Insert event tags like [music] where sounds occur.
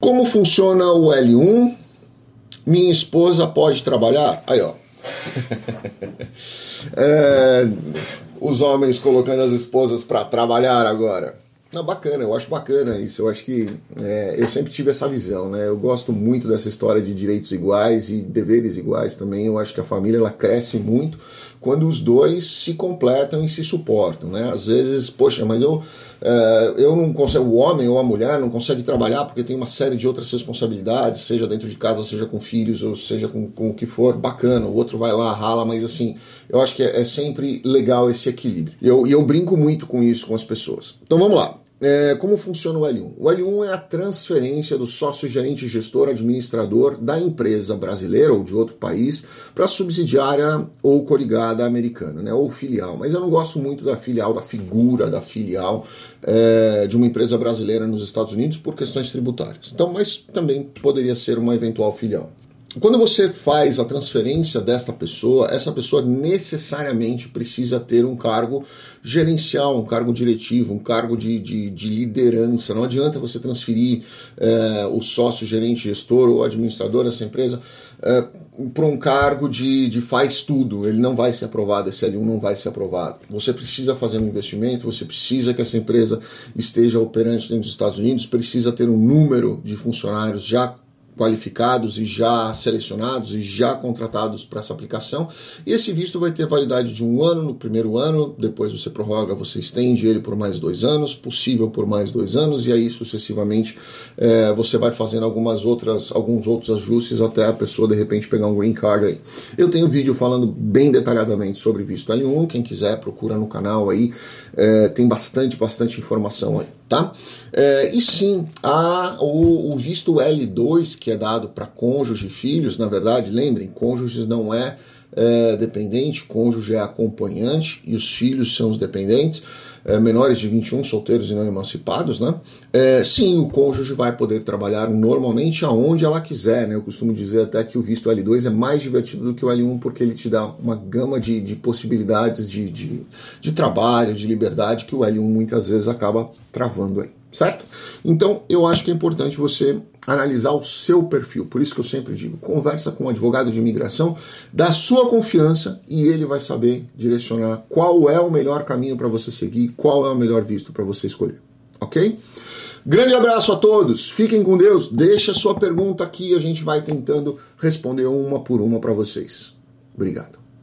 Como funciona o L1? Minha esposa pode trabalhar? Aí, ó. [laughs] é, os homens colocando as esposas para trabalhar agora. Não, bacana, eu acho bacana isso. Eu acho que é, eu sempre tive essa visão, né? Eu gosto muito dessa história de direitos iguais e deveres iguais também. Eu acho que a família ela cresce muito quando os dois se completam e se suportam, né? Às vezes, poxa, mas eu é, eu não consigo, o homem ou a mulher não consegue trabalhar porque tem uma série de outras responsabilidades, seja dentro de casa, seja com filhos, ou seja com, com o que for, bacana. O outro vai lá, rala, mas assim, eu acho que é, é sempre legal esse equilíbrio. E eu, eu brinco muito com isso com as pessoas. Então vamos lá. É, como funciona o L1? O L1 é a transferência do sócio gerente gestor administrador da empresa brasileira ou de outro país para subsidiária ou coligada americana, né, ou filial. Mas eu não gosto muito da filial, da figura da filial é, de uma empresa brasileira nos Estados Unidos por questões tributárias. Então, mas também poderia ser uma eventual filial. Quando você faz a transferência desta pessoa, essa pessoa necessariamente precisa ter um cargo gerencial, um cargo diretivo, um cargo de, de, de liderança. Não adianta você transferir é, o sócio, gerente, gestor ou administrador dessa empresa é, para um cargo de, de faz tudo. Ele não vai ser aprovado, esse L1 não vai ser aprovado. Você precisa fazer um investimento, você precisa que essa empresa esteja operante dentro dos Estados Unidos, precisa ter um número de funcionários já qualificados e já selecionados e já contratados para essa aplicação. E esse visto vai ter validade de um ano no primeiro ano, depois você prorroga, você estende ele por mais dois anos, possível por mais dois anos, e aí sucessivamente é, você vai fazendo algumas outras, alguns outros ajustes até a pessoa de repente pegar um green card aí. Eu tenho um vídeo falando bem detalhadamente sobre visto L1, quem quiser procura no canal aí, é, tem bastante, bastante informação aí tá? É, e sim, há o, o, visto L2 que é dado para cônjuge e filhos, na verdade, lembrem, cônjuges não é, é, dependente, cônjuge é acompanhante e os filhos são os dependentes, é, menores de 21, solteiros e não emancipados, né? É, sim, o cônjuge vai poder trabalhar normalmente aonde ela quiser, né? Eu costumo dizer até que o visto L2 é mais divertido do que o L1 porque ele te dá uma gama de, de possibilidades de, de, de trabalho, de liberdade que o L1 muitas vezes acaba travando aí certo? Então eu acho que é importante você analisar o seu perfil. Por isso que eu sempre digo, conversa com um advogado de imigração da sua confiança e ele vai saber direcionar qual é o melhor caminho para você seguir, qual é o melhor visto para você escolher. OK? Grande abraço a todos. Fiquem com Deus. Deixa sua pergunta aqui, a gente vai tentando responder uma por uma para vocês. Obrigado.